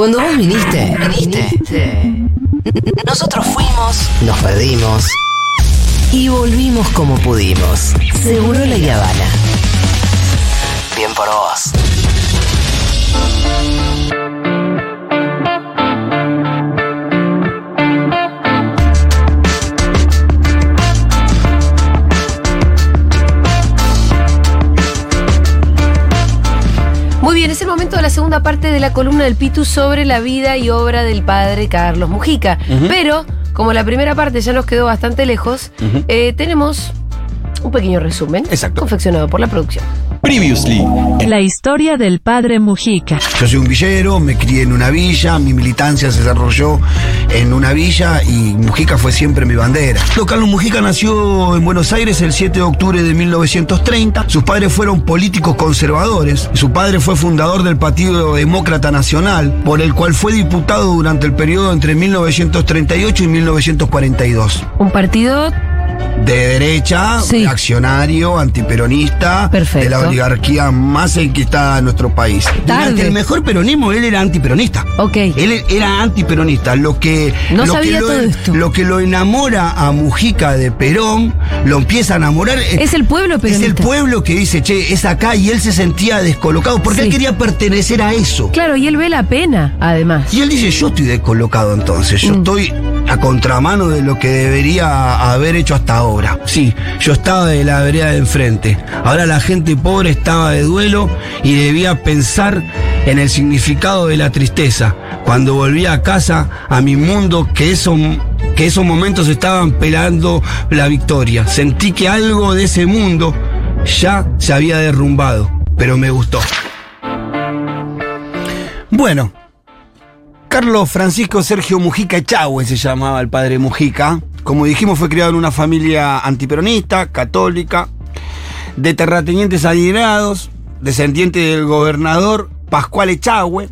Cuando vos viniste, viniste. Nosotros fuimos, nos perdimos y volvimos como pudimos. Seguro la Habana. Bien por vos. Momento de la segunda parte de la columna del Pitu sobre la vida y obra del padre Carlos Mujica. Pero, como la primera parte ya nos quedó bastante lejos, eh, tenemos un pequeño resumen Exacto. confeccionado por la producción. Previously. La historia del padre Mujica. Yo soy un villero, me crié en una villa, mi militancia se desarrolló en una villa y Mujica fue siempre mi bandera. Don Carlos Mujica nació en Buenos Aires el 7 de octubre de 1930. Sus padres fueron políticos conservadores. Su padre fue fundador del Partido Demócrata Nacional, por el cual fue diputado durante el periodo entre 1938 y 1942. Un partido De derecha, Sí. accionario, antiperonista, Perfecto. de la oligarquía más enquistada de nuestro país. Durante Tarde. el mejor peronismo él era antiperonista. Ok. Él era antiperonista. Lo que, No lo sabía que lo, todo esto. Lo que lo enamora a Mujica de Perón, lo empieza a enamorar. eh, Es el pueblo Es peronista. el pueblo que dice, che, es acá y él se sentía descolocado porque Sí. él quería pertenecer a eso. Claro, y él ve la pena, además. Y él dice, yo estoy descolocado entonces, yo Mm. estoy a contramano de lo que debería haber hecho hasta ahora. Sí, yo estaba de la vereda de enfrente. Ahora la gente pobre estaba de duelo y debía pensar en el significado de la tristeza. Cuando volví a casa, a mi mundo, que que esos momentos estaban pelando la victoria. Sentí que algo de ese mundo ya se había derrumbado, pero me gustó. Bueno, Carlos Francisco Sergio Mujica Echagüe se llamaba el padre Mujica. Como dijimos, fue criado en una familia antiperonista, católica, de terratenientes adinerados, descendiente del gobernador Pascual Echagüe.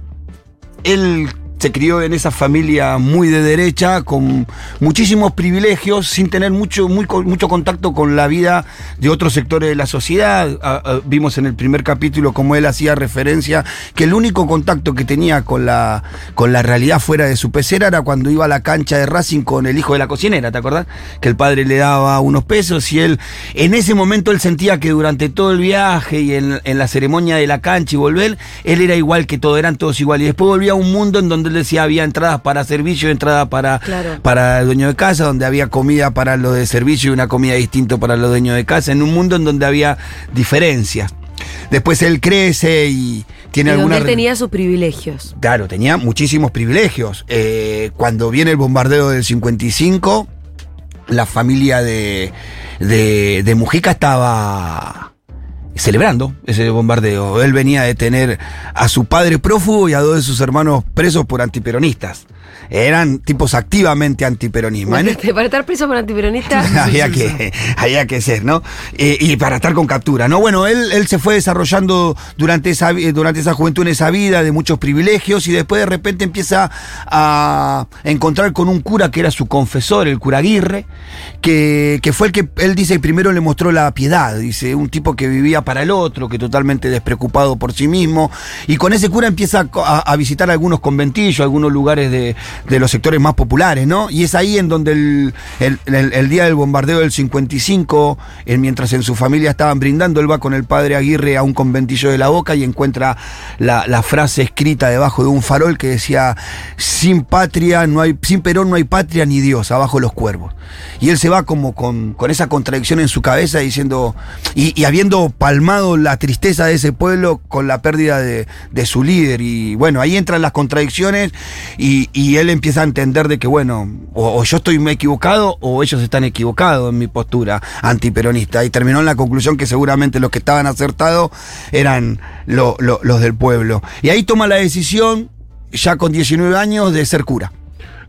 Él se crió en esa familia muy de derecha, con muchísimos privilegios, sin tener mucho, mucho contacto con la vida de otros sectores de la sociedad. Ah, ah, vimos en el primer capítulo como él hacía referencia que el único contacto que tenía con la, con la realidad fuera de su pecera era cuando iba a la cancha de Racing con el hijo de la cocinera, ¿te acordás? Que el padre le daba unos pesos y él, en ese momento él sentía que durante todo el viaje y en, en la ceremonia de la cancha y volver, él era igual que todo, eran todos iguales. Y después volvía a un mundo en donde él decía había entradas para servicio, entradas para, Claro. para el dueño de casa, donde había comida para los de servicio y una comida distinta para los dueños de casa, en un mundo en donde había diferencias. Después él crece y tiene y donde alguna... él tenía sus privilegios. Claro, tenía muchísimos privilegios. Eh, cuando viene el bombardeo del 55, la familia de, de, de Mujica estaba celebrando ese bombardeo. Él venía de tener a su padre prófugo y a dos de sus hermanos presos por antiperonistas. Eran tipos activamente antiperonismo. En- Para estar preso por antiperonista. había, que, había que ser, ¿no? Eh, y para estar con captura, ¿no? Bueno, él, él se fue desarrollando durante esa, durante esa juventud en esa vida de muchos privilegios y después de repente empieza a encontrar con un cura que era su confesor, el cura Aguirre, que, que fue el que él dice primero le mostró la piedad, dice, un tipo que vivía para el otro, que totalmente despreocupado por sí mismo, y con ese cura empieza a visitar algunos conventillos, algunos lugares de, de los sectores más populares, ¿no? Y es ahí en donde el, el- día del bombardeo del 55, eh, mientras en su familia estaban brindando, él va con el padre Aguirre a un conventillo de la boca y encuentra la, frase escrita debajo de un farol que decía, sin patria no hay, sin Perón no hay patria ni Dios, abajo los cuervos. Y él se va como con, con esa contradicción en su cabeza diciendo, y, y habiendo palmado la tristeza de ese pueblo con la pérdida de, de su líder. Y bueno, ahí entran las contradicciones y él empieza a entender de que, bueno, o, o yo estoy equivocado o ellos están equivocados en mi postura antiperonista. Y terminó en la conclusión que seguramente los que estaban acertados eran lo- lo- los del pueblo. Y ahí toma la decisión, ya con 19 años, de ser cura.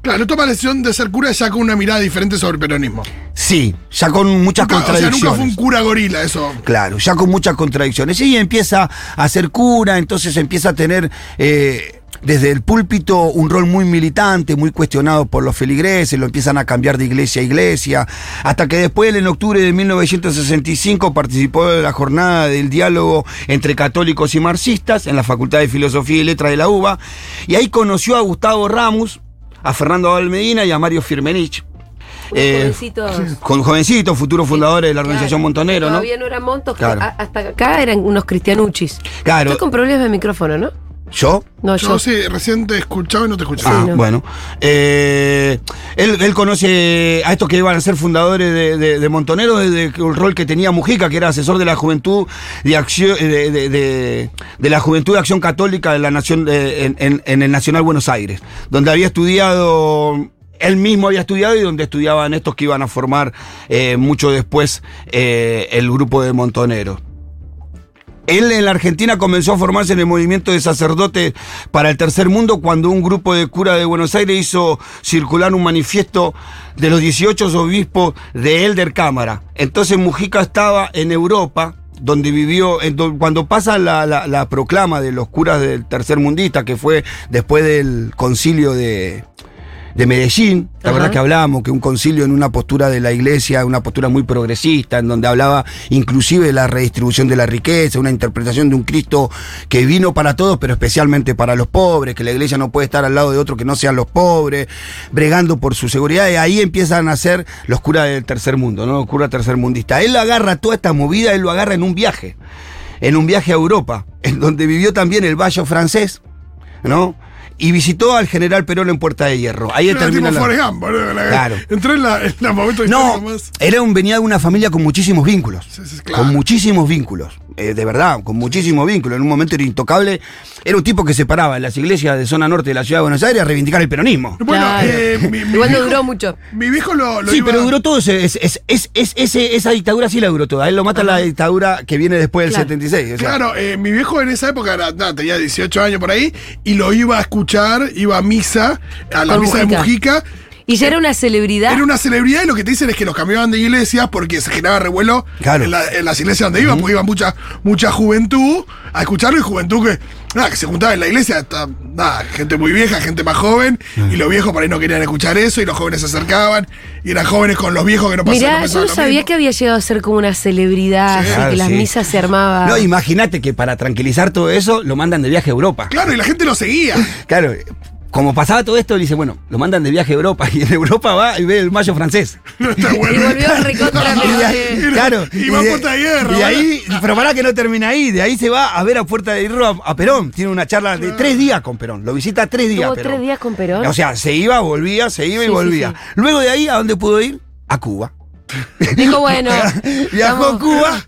Claro, toma la decisión de ser cura ya con una mirada diferente sobre el peronismo. Sí, ya con muchas Nunca, o sea, contradicciones. nunca fue un cura gorila, eso. Claro, ya con muchas contradicciones. Y empieza a ser cura, entonces empieza a tener. eh, desde el púlpito un rol muy militante, muy cuestionado por los feligreses, lo empiezan a cambiar de iglesia a iglesia, hasta que después, en octubre de 1965, participó de la jornada del diálogo entre católicos y marxistas en la Facultad de Filosofía y Letras de la UBA, y ahí conoció a Gustavo Ramos, a Fernando Valmedina y a Mario Firmenich. Eh, jovencitos. con jovencitos, futuros fundadores de la organización Claro, Montonero, ¿no? Todavía no eran montos, Claro. hasta acá eran unos cristianuchis. Claro. Estoy con problemas de micrófono, ¿no? ¿Yo? No, yo. Yo sí, recién te escuchaba y no te escuchaba. Ah, no. bueno. Eh, él, él conoce a estos que iban a ser fundadores de, de- de Montonero desde el rol que tenía Mujica, que era asesor de la juventud de acción de, de- de- de la juventud de acción católica de la nación de- en, en- en el Nacional Buenos Aires, donde había estudiado. Él mismo había estudiado y donde estudiaban estos que iban a formar eh, mucho después eh, el grupo de Montonero. Él en la Argentina comenzó a formarse en el movimiento de sacerdotes para el tercer mundo cuando un grupo de curas de Buenos Aires hizo circular un manifiesto de los 18 obispos de Elder Cámara. Entonces Mujica estaba en Europa, donde vivió, cuando pasa la, la- la proclama de los curas del tercer mundista, que fue después del concilio de, de Medellín, la Ajá. verdad que hablábamos que un concilio en una postura de la iglesia, una postura muy progresista, en donde hablaba inclusive de la redistribución de la riqueza, una interpretación de un Cristo que vino para todos, pero especialmente para los pobres, que la iglesia no puede estar al lado de otro que no sean los pobres, bregando por su seguridad, y ahí empiezan a ser los curas del tercer mundo, ¿no? Los curas tercermundistas. Él agarra toda esta movida, él lo agarra en un viaje, en un viaje a Europa, en donde vivió también el Valle francés, ¿no? Y visitó al general Perón en Puerta de Hierro. Ahí Era termina tipo la... Forrest Gump. La- Claro. Entró en la, en la momento No, más. era un venía de una familia con muchísimos vínculos. Sí, sí, claro. Con muchísimos vínculos. eh, de verdad, con muchísimos vínculos. En un momento era intocable. Era un tipo que se paraba en las iglesias de zona norte de la ciudad de Buenos Aires a reivindicar el peronismo. Bueno, Claro. eh, mi, mi Igual no duró mucho. Mi viejo lo, lo Sí, iba- pero duró todo ese, ese- esa dictadura sí la duró toda. Él lo mata la dictadura que viene después del Claro. 76. o sea. Claro, eh, mi viejo en esa época era, nada, tenía 18 años por ahí y lo iba a escuchar, iba a misa, a la misa de Mujica. Y ya era una celebridad. Era una celebridad y lo que te dicen es que los cambiaban de iglesias porque se generaba revuelo Claro. en, la- en las iglesias donde iban, porque iba mucha, mucha juventud a escucharlo y juventud que, nada, que se juntaba en la iglesia, hasta, nada, gente muy vieja, gente más joven, y los viejos por ahí no querían escuchar eso y los jóvenes se acercaban y eran jóvenes con los viejos que no pasaban. Mirá, yo no sabía que había llegado a ser como una celebridad, Sí. así Claro, que las sí. misas se armaban. No, imagínate que para tranquilizar todo eso lo mandan de viaje a Europa. Claro, y la gente lo seguía. Claro, como pasaba todo esto, dice, bueno, lo mandan de viaje a Europa y en Europa va y ve el mayo francés. No está bueno. Y volvió recontra, Y ahí- eh, claro, y va a Puerta de Hierro, Y ahí, pero pará que no termina ahí, de ahí se va a ver a Puerta de Hierro a, a Perón. Tiene una charla de tres días con Perón, lo visita tres días. Perón. tres días con Perón. O sea, se iba, volvía, se iba Sí, y sí, volvía. sí. Luego de ahí, ¿a dónde pudo ir? A Cuba. Dijo, bueno. Viajó a. Cuba.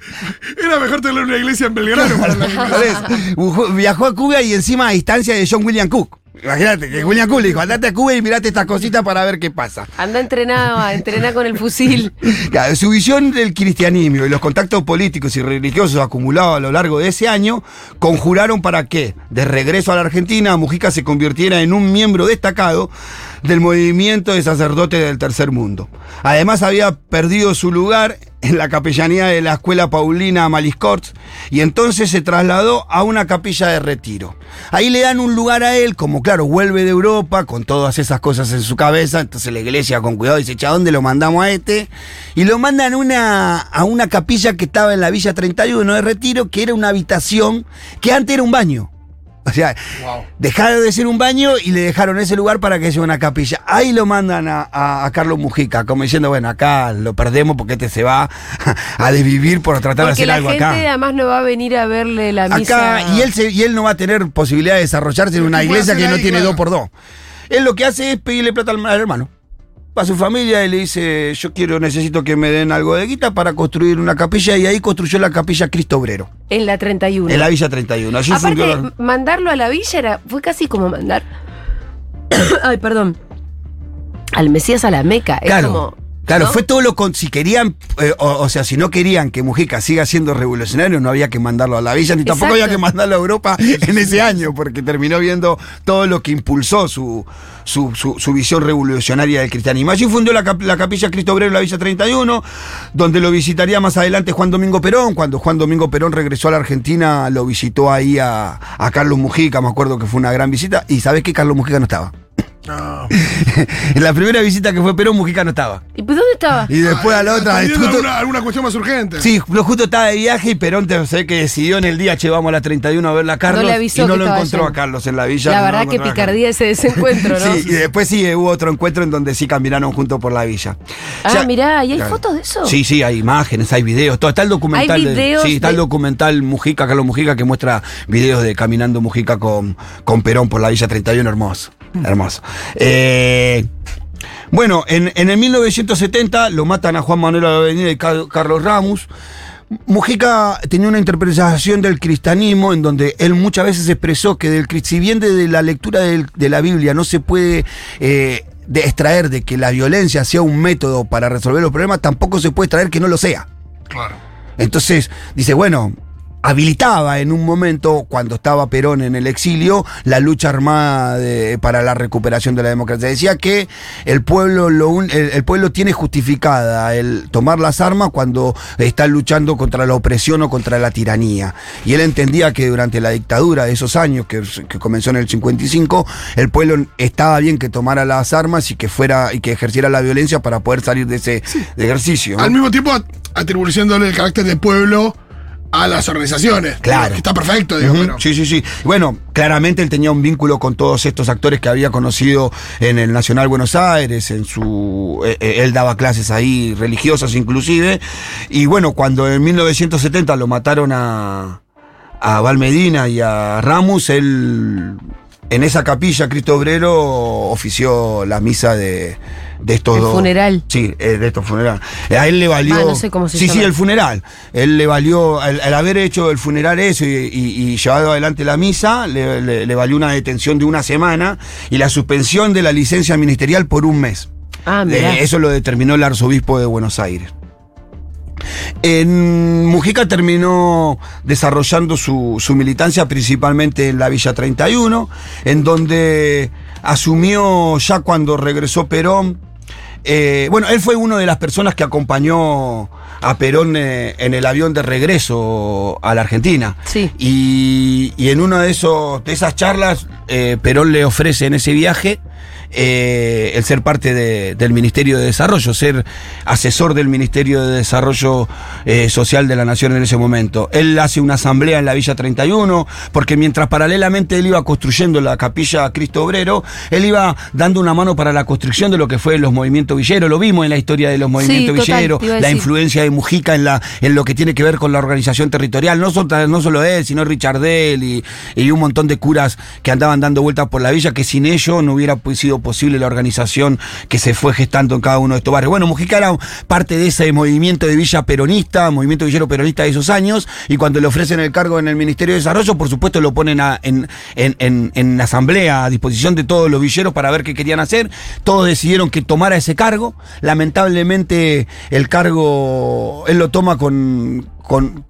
Era mejor tener una iglesia en Belgrano para eso. Viajó- a Cuba y encima a distancia de John William Cook. Imagínate que William Cook le dijo, andate a Cuba y mirate estas cositas para ver qué pasa. Anda entrenado, entrena con el fusil. Claro, su visión del cristianismo y los contactos políticos y religiosos acumulados a lo largo de ese año conjuraron para que, de regreso a la Argentina, Mujica se convirtiera en un miembro destacado del movimiento de sacerdotes del tercer mundo. Además había perdido su lugar en la capellanía de la escuela Paulina Maliscorts y entonces se trasladó a una capilla de retiro. Ahí le dan un lugar a él, como claro, vuelve de Europa con todas esas cosas en su cabeza, entonces la iglesia con cuidado dice, "Che, ¿a dónde lo mandamos a este? Y lo mandan una, a una capilla que estaba en la Villa 31 de Retiro, que era una habitación que antes era un baño. O sea, dejaron de ser un baño y le dejaron ese lugar para que sea una capilla. Ahí lo mandan a, a- a Carlos Mujica, como diciendo, bueno, acá lo perdemos porque este se va a desvivir por tratar de hacer la algo gente acá. además no va a venir a verle la misa. Acá, y él, se- y él no va a tener posibilidad de desarrollarse en una ¿Qué puede iglesia que no tiene dos por dos. Él lo que hace es pedirle plata al hermano. A su familia y le dice, yo quiero, necesito que me den algo de guita para construir una capilla y ahí construyó la capilla Cristo Obrero, En la 31. en la Villa 31. Allí Aparte, la- mandarlo a la villa era, fue casi como mandar. Ay, perdón. Al Mesías a la Meca. Es como. Claro, ¿no? fue todo lo con. Si querían, eh, o, o sea, si no querían que Mujica siga siendo revolucionario, no había que mandarlo a la villa, ni tampoco Exacto. había que mandarlo a Europa en ese año, porque terminó viendo todo lo que impulsó su, su, su- su visión revolucionaria del cristianismo. Allí fundó la capilla Cristo Obrero en la Villa 31, donde lo visitaría más adelante Juan Domingo Perón. Cuando Juan Domingo Perón regresó a la Argentina, lo visitó ahí a, a Carlos Mujica, me acuerdo que fue una gran visita. Y sabes que Carlos Mujica no estaba. No. en la primera visita que fue Perón, Mujica no estaba. ¿Y pues dónde estaba? Y después a la otra. Justo- alguna, alguna cuestión más urgente. Sí, lo justo estaba de viaje y Perón te sé que decidió en el día, che, vamos a la 31 a verla a Carlos. No le avisó y no que lo encontró a Carlos en la villa. La no verdad que picardía ese desencuentro, ¿no? Sí, y después sí hubo otro encuentro en donde sí caminaron juntos por la villa. Ah, Ya- mirá, ¿y hay Claro. fotos de eso? Sí, sí, hay imágenes, hay videos, todo. Está el documental. Hay de- videos sí, está el documental Mujica, Carlos Mujica, que muestra videos de caminando Mujica con, con Perón por la Villa 31, hermoso. Mm. Hermoso. Eh, bueno, en, en el 1970 lo matan a Juan Manuel Avenida y Car- Carlos Ramos. Mujica tenía una interpretación del cristianismo en donde él muchas veces expresó que del, si bien de la lectura del- de la Biblia no se puede eh, de extraer de que la violencia sea un método para resolver los problemas, tampoco se puede extraer que no lo sea. Claro. Entonces, dice, bueno, habilitaba en un momento, cuando estaba Perón en el exilio, la lucha armada de- para la recuperación de la democracia. Decía que el pueblo, lo un- el, el pueblo tiene justificada el tomar las armas cuando está luchando contra la opresión o contra la tiranía. Y él entendía que durante la dictadura de esos años, que, que comenzó en el 55, el pueblo estaba bien que tomara las armas y que fuera y que ejerciera la violencia para poder salir de ese ejercicio. Al mismo tiempo at- atribuyéndole el carácter de pueblo a las organizaciones. Claro. Que Está perfecto, digo, pero. Sí, sí, sí. Bueno, claramente él tenía un vínculo con todos estos actores que había conocido en el Nacional Buenos Aires, en su eh, eh, él daba clases ahí religiosas inclusive, y bueno, cuando en 1970 lo mataron a a Valmedina y a Ramos, él en esa capilla Cristo Obrero ofició la misa de, de estos El dos. funeral. Sí, eh, de estos funerales. A él le valió. Ah, no sé cómo se sí, llama. sí, el funeral. Él le valió, al, al haber hecho el funeral eso y, y- y llevado adelante la misa, le, le- le valió una detención de una semana y la suspensión de la licencia ministerial por un mes. Ah, mirá. Eh, eso lo determinó el arzobispo de Buenos Aires. En Mujica terminó desarrollando su, su militancia principalmente en la Villa 31, en donde asumió ya cuando regresó Perón. eh, bueno, él fue una de las personas que acompañó a Perón eh, en el avión de regreso a la Argentina. Sí. Y, y en una de, esos, de esas charlas, eh, Perón le ofrece en ese viaje eh, el ser parte de- del Ministerio de Desarrollo, ser asesor del Ministerio de Desarrollo eh, Social de la Nación en ese momento. Él hace una asamblea en la Villa 31, porque mientras paralelamente él iba construyendo la capilla Cristo Obrero, él iba dando una mano para la construcción de lo que fue los movimientos villeros. Lo vimos en la historia de los movimientos villeros, la influencia de Mujica en, la, en lo que tiene que ver con la organización territorial. No, so- no solo él, sino Richardel y, y un montón de curas que andaban dando vueltas por la villa, que sin ello no hubiera pues, sido posible la organización que se fue gestando en cada uno de estos barrios. Bueno, Mujica era parte de ese movimiento de villa peronista, movimiento villero peronista de esos años, y cuando le ofrecen el cargo en el Ministerio de Desarrollo, por supuesto lo ponen en, en, en, en asamblea a disposición de todos los villeros para ver qué querían hacer. Todos decidieron que tomara ese cargo. Lamentablemente el cargo él lo toma con, con,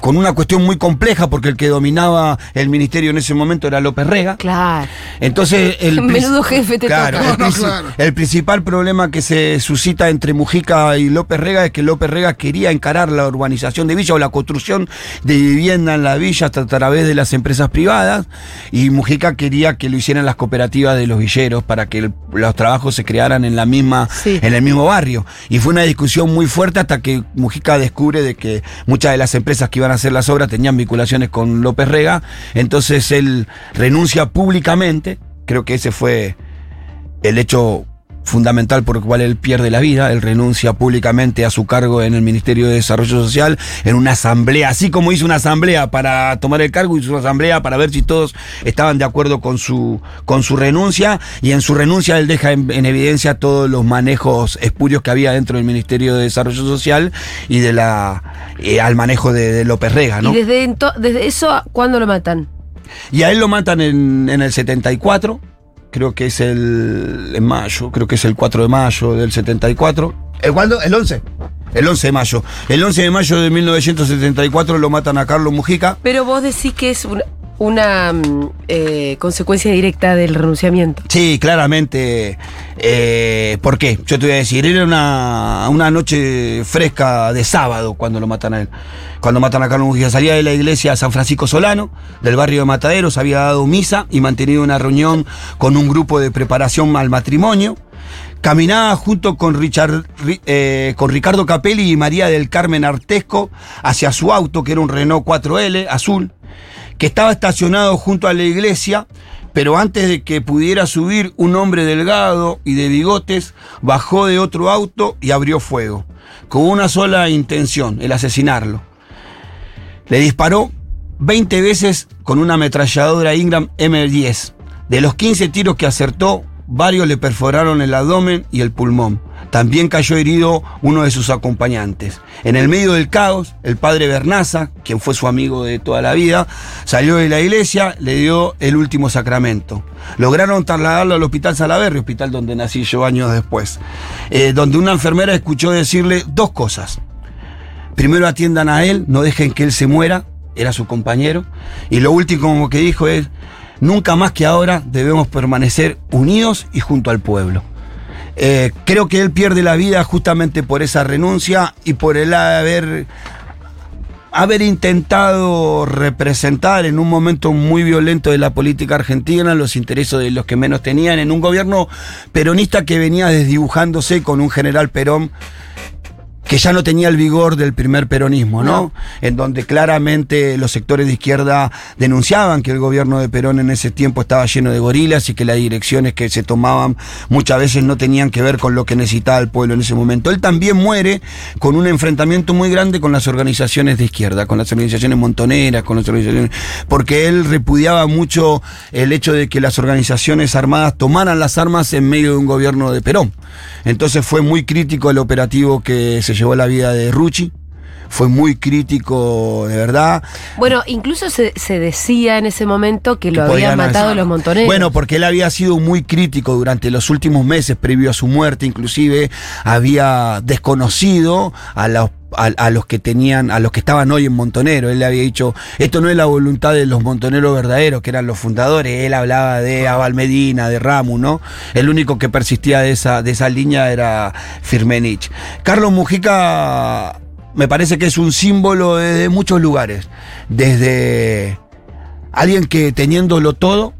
con una cuestión muy compleja porque el que dominaba el ministerio en ese momento era López Rega. Claro. Entonces el Menudo jefe te claro, toca. El, Claro. el principal problema que se suscita entre Mujica y López Rega es que López Rega quería encarar la urbanización de Villa o la construcción de vivienda en la villa hasta a través de las empresas privadas y Mujica quería que lo hicieran las cooperativas de los villeros para que el- los trabajos se crearan en la misma Sí. en el mismo barrio y fue una discusión muy fuerte hasta que Mujica descubre de que muchas de las empresas que iban a hacer las obras tenían vinculaciones con López Rega. Entonces él renuncia públicamente. Creo que ese fue el hecho fundamental por el cual él pierde la vida, él renuncia públicamente a su cargo en el Ministerio de Desarrollo Social en una asamblea, así como hizo una asamblea para tomar el cargo, hizo una asamblea para ver si todos estaban de acuerdo con su, con su renuncia y en su renuncia él deja en, en evidencia todos los manejos espurios que había dentro del Ministerio de Desarrollo Social y de la eh, al manejo de, de López Rega, ¿no? Y desde, desde eso, ¿cuándo lo matan? Y a él lo matan en, en el 74. Creo que es el en mayo, creo que es el 4 de mayo del 74. ¿El cuándo? El 11. El 11 de mayo. El 11 de mayo de 1974 lo matan a Carlos Mujica. Pero vos decís que es una, una, mm, eh, consecuencia directa del renunciamiento. Sí, claramente. Eh, ¿Por qué? Yo te voy a decir, era una, una noche fresca de sábado cuando lo matan a él. Cuando matan a Carlos Mujica, salía de la iglesia San Francisco Solano, del barrio de Mataderos, había dado misa y mantenido una reunión con un grupo de preparación al matrimonio. Caminaba junto con, Richard, Ri- eh, con Ricardo Capelli y María del Carmen Artesco hacia su auto, que era un Renault 4L azul, que estaba estacionado junto a la iglesia, pero antes de que pudiera subir, un hombre delgado y de bigotes bajó de otro auto y abrió fuego, con una sola intención, el asesinarlo. Le disparó 20 veces con una ametralladora Ingram M10. De los 15 tiros que acertó, varios le perforaron el abdomen y el pulmón. También cayó herido uno de sus acompañantes. En el medio del caos, el padre Bernaza, quien fue su amigo de toda la vida, salió de la iglesia, le dio el último sacramento. Lograron trasladarlo al hospital Salaberry, hospital donde nací yo años después, eh, donde una enfermera escuchó decirle dos cosas. Primero atiendan a él, no dejen que él se muera, era su compañero. Y lo último que dijo es, nunca más que ahora debemos permanecer unidos y junto al pueblo. Eh, creo que él pierde la vida justamente por esa renuncia y por el haber, haber intentado representar en un momento muy violento de la política argentina los intereses de los que menos tenían, en un gobierno peronista que venía desdibujándose con un general Perón que ya no tenía el vigor del primer peronismo, ¿no? En donde claramente los sectores de izquierda denunciaban que el gobierno de Perón en ese tiempo estaba lleno de gorilas y que las direcciones que se tomaban muchas veces no tenían que ver con lo que necesitaba el pueblo en ese momento. Él también muere con un enfrentamiento muy grande con las organizaciones de izquierda, con las organizaciones montoneras, con las organizaciones, porque él repudiaba mucho el hecho de que las organizaciones armadas tomaran las armas en medio de un gobierno de Perón. Entonces fue muy crítico el operativo que se llevó la vida de Rucci. Fue muy crítico, de verdad. Bueno, incluso se, se decía en ese momento que lo habían matado hacer. los montoneros. Bueno, porque él había sido muy crítico durante los últimos meses previo a su muerte, inclusive había desconocido a los a, a los que tenían, a los que estaban hoy en Montonero. Él le había dicho, esto no es la voluntad de los montoneros verdaderos, que eran los fundadores. Él hablaba de Abal Medina, de Ramu, ¿no? El único que persistía de esa, de esa línea era Firmenich. Carlos Mujica me parece que es un símbolo desde muchos lugares. Desde alguien que teniéndolo todo,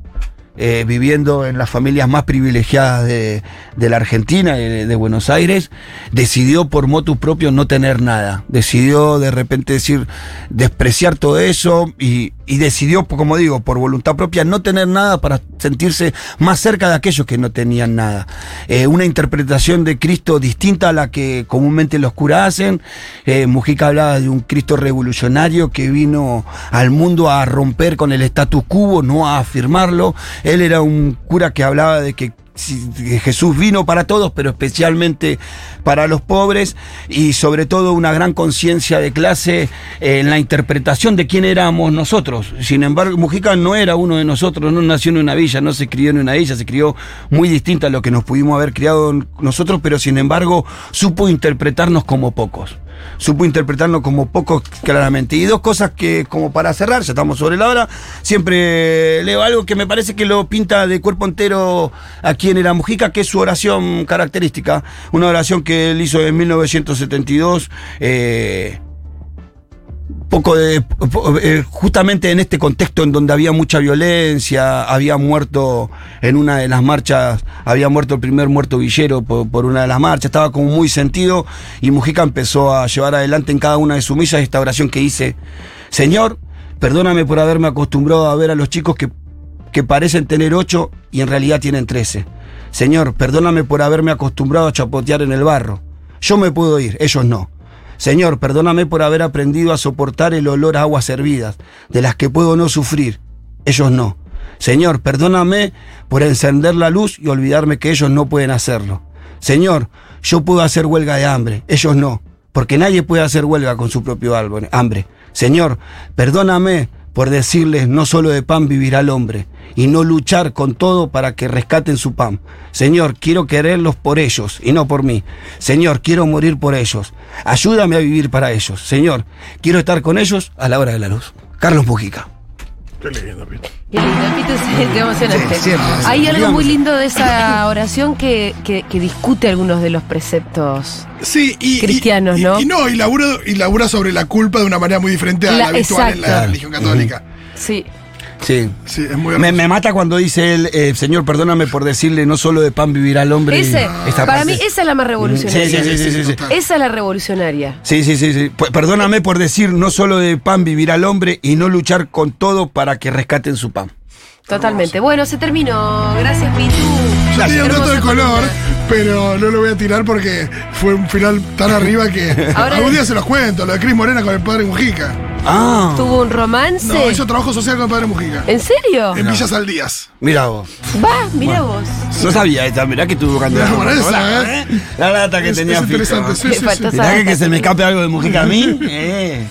eh, viviendo en las familias más privilegiadas de, la Argentina, de, Buenos Aires, decidió por motus propio no tener nada. Decidió de repente decir, despreciar todo eso y, y decidió, como digo, por voluntad propia no tener nada para sentirse más cerca de aquellos que no tenían nada. Eh, una interpretación de Cristo distinta a la que comúnmente los curas hacen. Eh, Mujica hablaba de un Cristo revolucionario que vino al mundo a romper con el status quo, no a afirmarlo. Él era un cura que hablaba de que Jesús vino para todos, pero especialmente para los pobres, y sobre todo una gran conciencia de clase eh, en la interpretación de quién éramos nosotros. Sin embargo, Mujica no era uno de nosotros, no nació en una villa, no se crió en una villa, se crió muy distinta a lo que nos pudimos haber criado nosotros, pero sin embargo supo interpretarnos como pocos. Supo interpretarnos como pocos claramente. Y dos cosas que, como para cerrar, ya estamos sobre la hora, siempre leo algo que me parece que lo pinta de cuerpo entero aquí en Era Mujica, que es su oración característica. Una oración que él hizo en 1972. eh, poco de eh, justamente en este contexto en donde había mucha violencia, había muerto en una de las marchas, había muerto el primer muerto villero por, por una de las marchas, estaba como muy sentido y Mujica empezó a llevar adelante en cada una de sus misas esta oración que hice, Señor, perdóname por haberme acostumbrado a ver a los chicos que, que parecen tener ocho y en realidad tienen trece. Señor, perdóname por haberme acostumbrado a chapotear en el barro. Yo me puedo ir, ellos no. Señor, perdóname por haber aprendido a soportar el olor a aguas hervidas, de las que puedo no sufrir. Ellos no. Señor, perdóname por encender la luz y olvidarme que ellos no pueden hacerlo. Señor, yo puedo hacer huelga de hambre, ellos no, porque nadie puede hacer huelga con su propio hambre. Señor, perdóname por decirles no solo de pan vivirá el hombre, y no luchar con todo para que rescaten su pan. Señor, quiero quererlos por ellos y no por mí. Señor, quiero morir por ellos. Ayúdame a vivir para ellos. Señor, quiero estar con ellos a la hora de la luz. Carlos Mujica. Qué lindo, Pito. Qué lindo, Pito, qué emocionante. Sí, siempre, Hay siempre. algo muy lindo de esa oración que, que- que discute algunos de los preceptos. Sí, y. y- Cristianos, y- ¿no? Y, no, y labura, y labura sobre la culpa de una manera muy diferente a la, La- habitual en la religión católica. Sí. Sí. Sí, es muy Me, mata cuando dice él, eh, Señor, perdóname por decirle no solo de pan vivirá el hombre. Ese, esta para parte. mí esa es la más revolucionaria. Sí, sí, sí, sí, sí. Esa es la revolucionaria. Sí, sí, sí, sí. P- Perdóname por decir no solo de pan vivirá el hombre y no luchar con todo para que rescaten su pan. Totalmente. Bueno, se terminó. Gracias, Pitu. Yo tenía un dato de color, pero no lo voy a tirar porque fue un final tan arriba que. Ahora- algún día se los cuento, lo de Cris Morena con el padre Mujica. Ah, ¿Tuvo un romance? No, hizo trabajo social con el padre Mujica. ¿En serio? En Villas Aldías. mira vos. Va, mira vos. No sabía esta, mirá que tuvo candidato. Por eso, Hola, ¿eh? La lata que Es- tenía es fijo. interesante, sí, Le sí, sí. falta Mirá esa que, se me escape algo de Mujica a mí. Eh.